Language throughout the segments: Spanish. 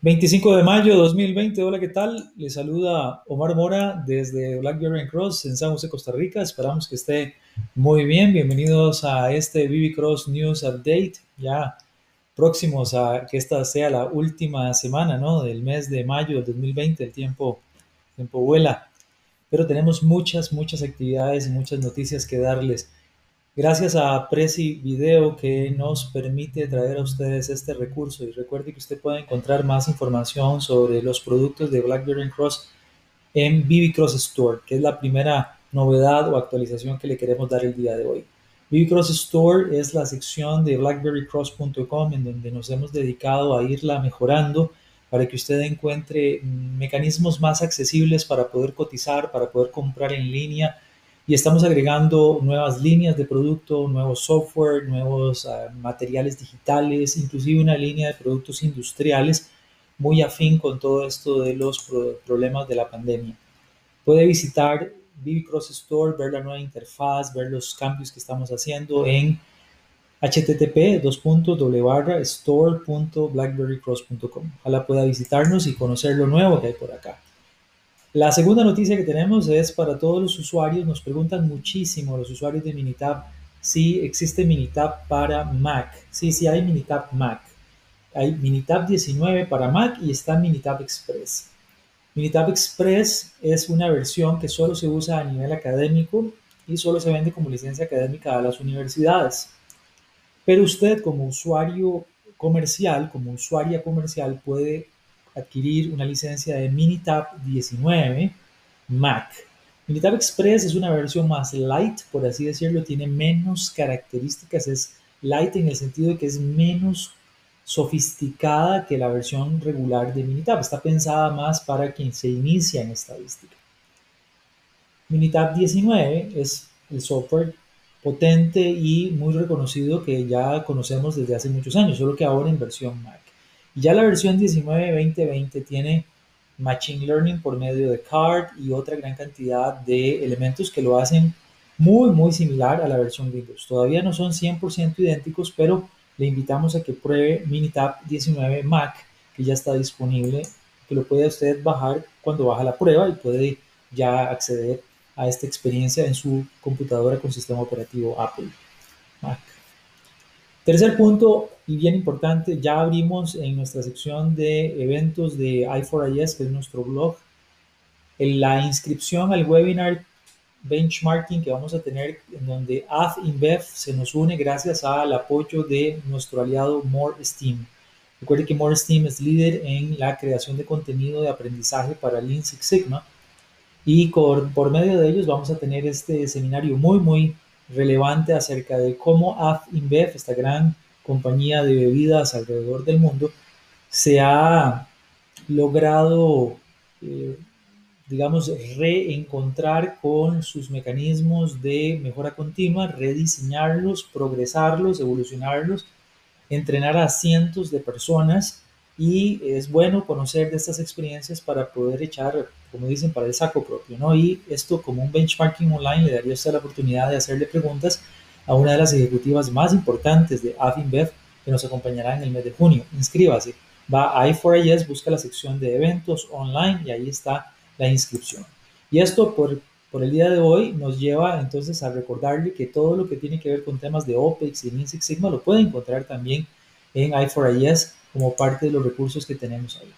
25 de mayo de 2020, hola, ¿qué tal? Les saluda Omar Mora desde Blackberry Cross en San José, Costa Rica. Esperamos que esté muy bien. Bienvenidos a este BB Cross News Update, ya próximos a que esta sea la última semana ¿no? del mes de mayo del 2020. El tiempo, el tiempo vuela, pero tenemos muchas, muchas actividades y muchas noticias que darles. Gracias a Prezi Video que nos permite traer a ustedes este recurso y recuerde que usted puede encontrar más información sobre los productos de BlackBerry Cross en BB Cross Store, que es la primera novedad o actualización que le queremos dar el día de hoy. BB Cross Store es la sección de blackberrycross.com en donde nos hemos dedicado a irla mejorando para que usted encuentre mecanismos más accesibles para poder cotizar, para poder comprar en línea y estamos agregando nuevas líneas de producto, nuevos software, nuevos uh, materiales digitales, inclusive una línea de productos industriales muy afín con todo esto de los pro problemas de la pandemia. Puede visitar BB Cross Store, ver la nueva interfaz, ver los cambios que estamos haciendo en http store.blackberrycross.com. Ojalá pueda visitarnos y conocer lo nuevo que hay por acá. La segunda noticia que tenemos es para todos los usuarios, nos preguntan muchísimo los usuarios de Minitab si existe Minitab para Mac. Sí, sí hay Minitab Mac. Hay Minitab 19 para Mac y está Minitab Express. Minitab Express es una versión que solo se usa a nivel académico y solo se vende como licencia académica a las universidades. Pero usted como usuario comercial, como usuaria comercial, puede adquirir una licencia de Minitab 19 Mac. Minitab Express es una versión más light, por así decirlo, tiene menos características, es light en el sentido de que es menos sofisticada que la versión regular de Minitab. Está pensada más para quien se inicia en estadística. Minitab 19 es el software potente y muy reconocido que ya conocemos desde hace muchos años, solo que ahora en versión Mac. Ya la versión 19-2020 tiene Machine Learning por medio de CARD y otra gran cantidad de elementos que lo hacen muy, muy similar a la versión Windows. Todavía no son 100% idénticos, pero le invitamos a que pruebe Minitab 19 Mac, que ya está disponible, que lo puede usted bajar cuando baja la prueba y puede ya acceder a esta experiencia en su computadora con sistema operativo Apple Mac. Tercer punto, y bien importante, ya abrimos en nuestra sección de eventos de i4IS, que es nuestro blog, en la inscripción al webinar benchmarking que vamos a tener en donde AdInBev se nos une gracias al apoyo de nuestro aliado More Steam. Recuerde que More Steam es líder en la creación de contenido de aprendizaje para Lean Six Sigma y por, por medio de ellos vamos a tener este seminario muy, muy relevante acerca de cómo InBev, esta gran compañía de bebidas alrededor del mundo, se ha logrado, eh, digamos, reencontrar con sus mecanismos de mejora continua, rediseñarlos, progresarlos, evolucionarlos, entrenar a cientos de personas y es bueno conocer de estas experiencias para poder echar, como dicen, para el saco propio, ¿no? Y esto como un benchmarking online le daría a usted la oportunidad de hacerle preguntas a una de las ejecutivas más importantes de AFINBEV que nos acompañará en el mes de junio. Inscríbase. Va a i4IS, busca la sección de eventos online y ahí está la inscripción. Y esto por, por el día de hoy nos lleva entonces a recordarle que todo lo que tiene que ver con temas de OPEX y Lean Six Sigma lo puede encontrar también en i4IS como parte de los recursos que tenemos ahí.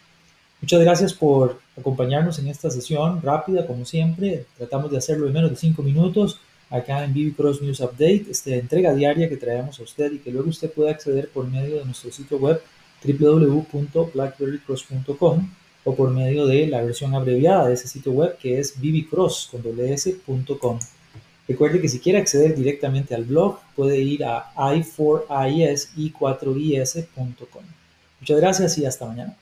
Muchas gracias por acompañarnos en esta sesión rápida, como siempre. Tratamos de hacerlo en menos de cinco minutos acá en BB Cross News Update, esta entrega diaria que traemos a usted y que luego usted puede acceder por medio de nuestro sitio web www.blackberrycross.com o por medio de la versión abreviada de ese sitio web que es bbcross.com. Recuerde que si quiere acceder directamente al blog puede ir a i4is y 4is.com. Muchas gracias y hasta mañana.